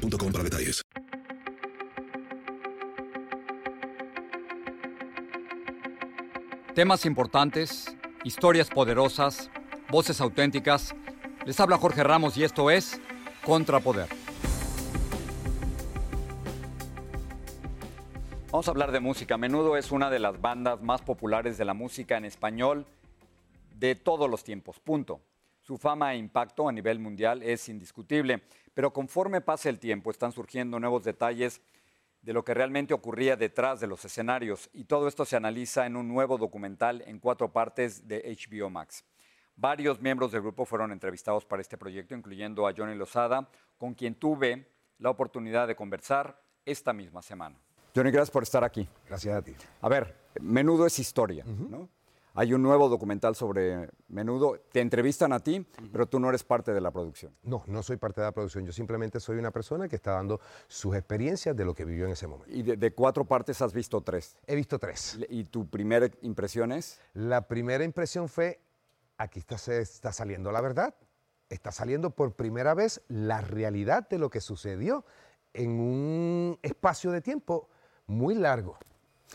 para detalles. Temas importantes, historias poderosas, voces auténticas. Les habla Jorge Ramos y esto es Contrapoder. Vamos a hablar de música. Menudo es una de las bandas más populares de la música en español de todos los tiempos. Punto. Su fama e impacto a nivel mundial es indiscutible, pero conforme pasa el tiempo están surgiendo nuevos detalles de lo que realmente ocurría detrás de los escenarios y todo esto se analiza en un nuevo documental en cuatro partes de HBO Max. Varios miembros del grupo fueron entrevistados para este proyecto, incluyendo a Johnny Lozada, con quien tuve la oportunidad de conversar esta misma semana. Johnny, gracias por estar aquí. Gracias a ti. A ver, menudo es historia, ¿no? Hay un nuevo documental sobre Menudo. Te entrevistan a ti, pero tú no eres parte de la producción. No, no soy parte de la producción. Yo simplemente soy una persona que está dando sus experiencias de lo que vivió en ese momento. Y de, cuatro partes has visto tres. He visto tres. ¿Y tu primera impresión es? La primera impresión fue, aquí está, está saliendo la verdad. Está saliendo por primera vez la realidad de lo que sucedió en un espacio de tiempo muy largo.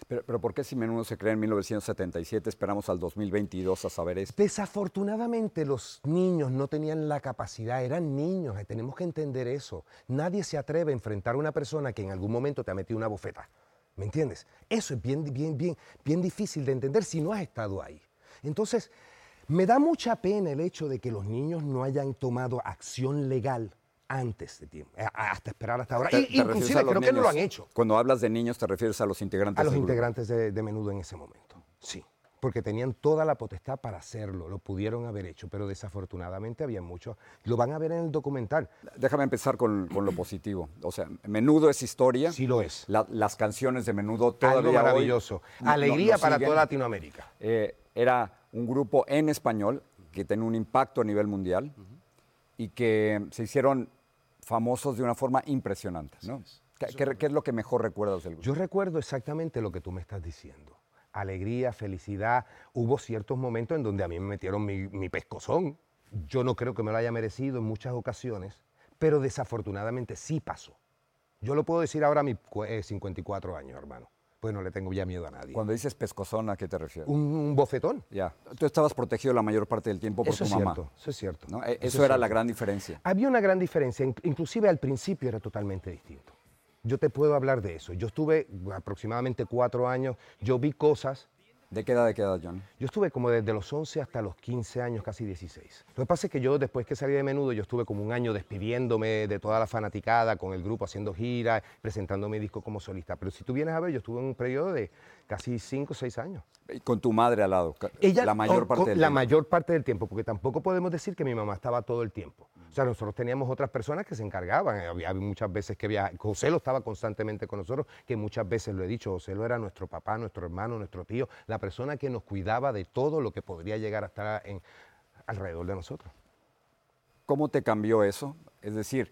Pero, ¿por qué si Menudo se crea en 1977 esperamos al 2022 a saber esto? Desafortunadamente los niños no tenían la capacidad, eran niños, eh, tenemos que entender eso. Nadie se atreve a enfrentar a una persona que en algún momento te ha metido una bofeta. ¿Me entiendes? Eso es bien, bien, bien, bien difícil de entender si no has estado ahí. Entonces, me da mucha pena el hecho de que los niños no hayan tomado acción legal antes de tiempo, eh, hasta esperar hasta ahora. inclusive creo que no lo han hecho. Cuando hablas de niños te refieres a los integrantes. A los integrantes de, menudo en ese momento, sí. Porque tenían toda la potestad para hacerlo, lo pudieron haber hecho, pero desafortunadamente había muchos. Lo van a ver en el documental. Déjame empezar con, lo positivo. O sea, Menudo es historia. Sí lo es. las canciones de Menudo todavía Algo maravilloso. Alegría para toda Latinoamérica. Eh, era un grupo en español que tenía un impacto a nivel mundial y que se hicieron famosos de una forma impresionante. ¿no? ¿Qué, es lo que mejor recuerdas del grupo? Yo recuerdo exactamente lo que tú me estás diciendo. Alegría, felicidad. Hubo ciertos momentos en donde a mí me metieron mi, pescozón. Yo no creo que me lo haya merecido en muchas ocasiones, pero desafortunadamente sí pasó. Yo lo puedo decir ahora a mis 54 eh, años, hermano pues no le tengo ya miedo a nadie. Cuando dices pescozón, ¿a qué te refieres? Un, bofetón. Ya. Tú estabas protegido la mayor parte del tiempo por tu mamá. Cierto, eso es cierto. ¿no? E, eso, era la gran diferencia. Había una gran diferencia, inclusive al principio era totalmente distinto. Yo te puedo hablar de eso. Yo estuve aproximadamente cuatro años, yo vi cosas ¿De qué edad, de qué edad, John? Yo estuve como desde los 11 hasta los 15 años, casi 16. Lo que pasa es que yo, después que salí de menudo, yo estuve como un año despidiéndome de toda la fanaticada con el grupo, haciendo giras, presentando mi disco como solista. Pero si tú vienes a ver, yo estuve en un periodo de casi 5 o 6 años. ¿Y con tu madre al lado? Ella, la mayor parte del La mayor parte del tiempo, porque tampoco podemos decir que mi mamá estaba todo el tiempo. O sea, nosotros teníamos otras personas que se encargaban. Había muchas veces que había... José lo estaba constantemente con nosotros, que muchas veces lo he dicho, José lo era nuestro papá, nuestro hermano, nuestro tío, la persona que nos cuidaba de todo lo que podría llegar a estar en, alrededor de nosotros. ¿Cómo te cambió eso? Es decir,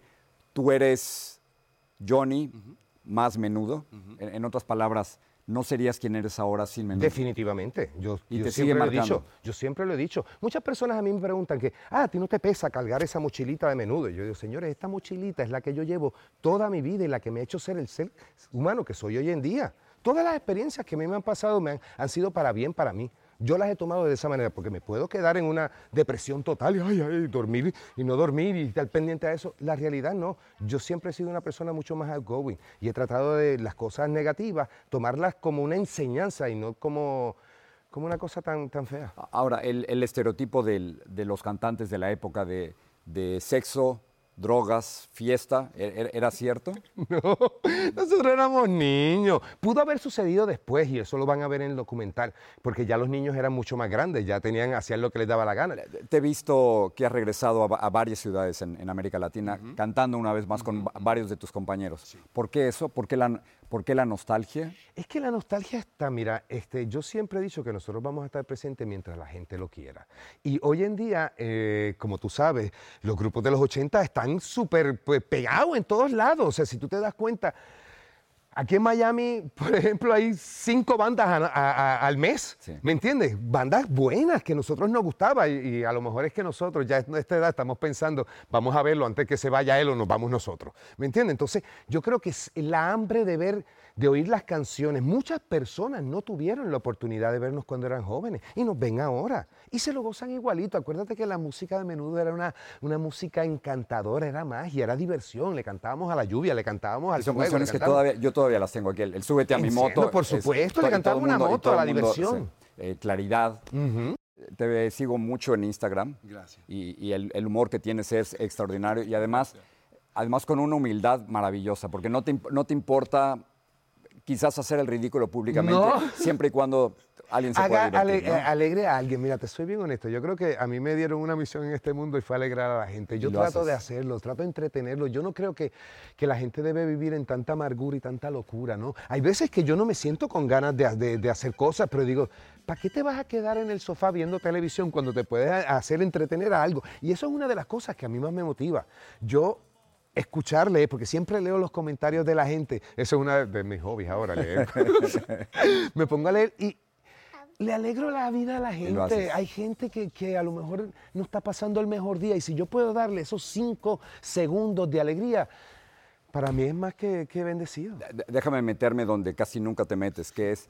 tú eres Johnny más menudo. en, otras palabras, no serías quien eres ahora sin menudo. Definitivamente. Yo, siempre lo he dicho. Yo siempre lo he dicho. Muchas personas a mí me preguntan que, ah, a ti no te pesa cargar esa mochilita de menudo. Y yo digo, señores, esta mochilita es la que yo llevo toda mi vida y la que me ha hecho ser el ser humano que soy hoy en día. Todas las experiencias que a mí me han pasado me han sido para bien para mí. Yo las he tomado de esa manera porque me puedo quedar en una depresión total y ay, ay, dormir y no dormir y estar pendiente a eso. La realidad no. Yo siempre he sido una persona mucho más outgoing y he tratado de las cosas negativas tomarlas como una enseñanza y no como, como una cosa tan, tan fea. Ahora, el, estereotipo de los cantantes de la época de, sexo, drogas, fiesta. ¿E-, e-, ¿Era cierto? No, nosotros éramos niños. Pudo haber sucedido después y eso lo van a ver en el documental, porque ya los niños eran mucho más grandes, ya tenían, hacían lo que les daba la gana. Te he visto que has regresado a, varias ciudades en, América Latina, cantando una vez más con varios de tus compañeros. ¿Por qué eso? ¿Por qué la, ¿Por qué la nostalgia? Es que la nostalgia está, mira, este, yo siempre he dicho que nosotros vamos a estar presentes mientras la gente lo quiera. Y hoy en día, eh, como tú sabes, los grupos de los 80 están súper pues, pegados en todos lados. O sea, si tú te das cuenta, Aquí en Miami, por ejemplo, hay cinco bandas al mes, ¿me entiendes? Bandas buenas que a nosotros nos gustaba y, a lo mejor es que nosotros ya en esta edad estamos pensando, vamos a verlo antes que se vaya él o nos vamos nosotros, ¿me entiendes? Entonces yo creo que la hambre de ver de oír las canciones. Muchas personas no tuvieron la oportunidad de vernos cuando eran jóvenes y nos ven ahora y se lo gozan igualito. Acuérdate que la música de menudo era una, una música encantadora, era magia, era diversión. Le cantábamos a la lluvia, le cantábamos al Son canciones que todavía, yo todavía las tengo aquí. El, Súbete a mi moto. por supuesto, le cantamos una moto a la diversión. Eh, claridad. Te sigo mucho en Instagram. Gracias. Y, el, humor que tienes es extraordinario. Y además, además con una humildad maravillosa, porque no te, no te importa quizás hacer el ridículo públicamente, siempre y cuando alguien se pueda divertir, Alegre a alguien. Mira, te soy bien honesto. Yo creo que a mí me dieron una misión en este mundo y fue alegrar a la gente. Yo trato de hacerlo, trato de entretenerlo. Yo no creo que, que, la gente debe vivir en tanta amargura y tanta locura, ¿no? Hay veces que yo no me siento con ganas de, de hacer cosas, pero digo, ¿para qué te vas a quedar en el sofá viendo televisión cuando te puedes hacer entretener a algo? Y eso es una de las cosas que a mí más me motiva. Yo escucharle, porque siempre leo los comentarios de la gente. Eso es una de mis hobbies ahora, leer. me pongo a leer y le alegro la vida a la gente. Hay gente que, a lo mejor no está pasando el mejor día y si yo puedo darle esos cinco segundos de alegría, para mí es más que, bendecido. Déjame meterme donde casi nunca te metes, que es,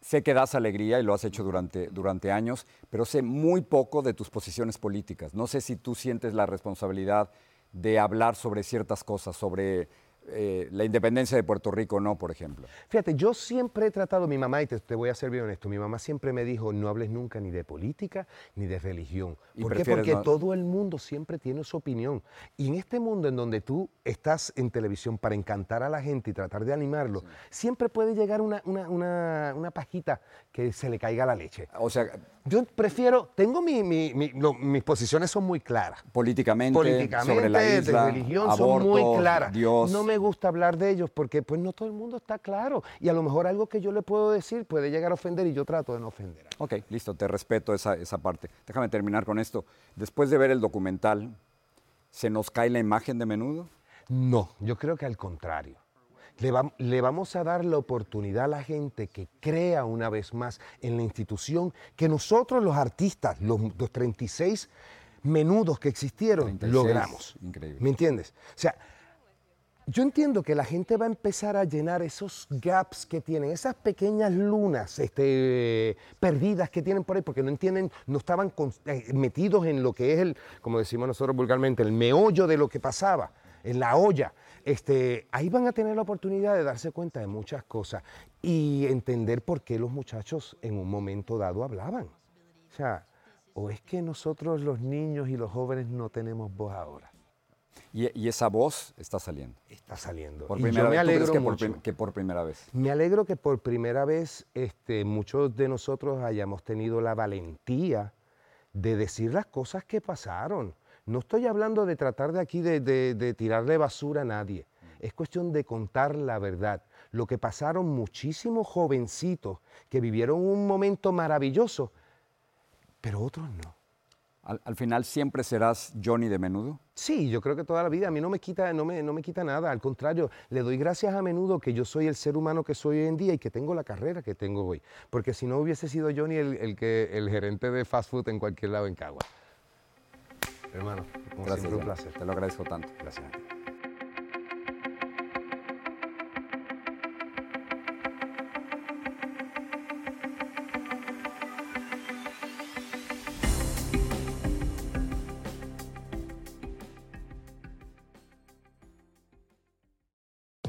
sé que das alegría y lo has hecho durante, durante años, pero sé muy poco de tus posiciones políticas. No sé si tú sientes la responsabilidad de hablar sobre ciertas cosas, sobre eh, la independencia de Puerto Rico no, por ejemplo? Fíjate, yo siempre he tratado, mi mamá, y te, voy a ser bien honesto, mi mamá siempre me dijo, no hables nunca ni de política ni de religión. ¿Por qué? Porque todo el mundo siempre tiene su opinión. Y en este mundo en donde tú estás en televisión para encantar a la gente y tratar de animarlo, siempre puede llegar una, una, una, pajita que se le caiga la leche. O sea, yo prefiero, tengo mi, mi, mis posiciones son muy claras. Políticamente, sobre la isla, de religión son muy claras. Dios. No me gusta hablar de ellos porque pues no todo el mundo está claro y a lo mejor algo que yo le puedo decir puede llegar a ofender y yo trato de no ofender. Ok, listo, te respeto esa, esa parte. Déjame terminar con esto. Después de ver el documental, ¿se nos cae la imagen de menudo? No, yo creo que al contrario. Le, vamos a dar la oportunidad a la gente que crea una vez más en la institución que nosotros los artistas, los, 36 menudos que existieron, logramos. Increíble. ¿Me entiendes? O sea, yo entiendo que la gente va a empezar a llenar esos gaps que tienen, esas pequeñas lunas este, perdidas que tienen por ahí, porque no entienden, no estaban eh, metidos en lo que es el, como decimos nosotros vulgarmente, el meollo de lo que pasaba, en la olla este, ahí van a tener la oportunidad de darse cuenta de muchas cosas y entender por qué los muchachos en un momento dado hablaban. O sea, o es que nosotros los niños y los jóvenes no tenemos voz ahora. Y, esa voz está saliendo. Está saliendo. Por primera me alegro que, por, que, por, primera vez? Me alegro que por primera vez este, muchos de nosotros hayamos tenido la valentía de decir las cosas que pasaron. No estoy hablando de tratar de aquí de, tirarle basura a nadie. Es cuestión de contar la verdad. Lo que pasaron muchísimos jovencitos que vivieron un momento maravilloso, pero otros no. Al, final siempre serás Johnny de menudo? Sí, yo creo que toda la vida. A mí no me quita, no me, no me quita nada. Al contrario, le doy gracias a menudo que yo soy el ser humano que soy hoy en día y que tengo la carrera que tengo hoy. Porque si no hubiese sido Johnny el, el que, el gerente de fast food en cualquier lado en Cagua. Hermano, como Gracias, un placer. Te lo agradezco tanto. Gracias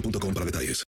boostmobile.com para detalles.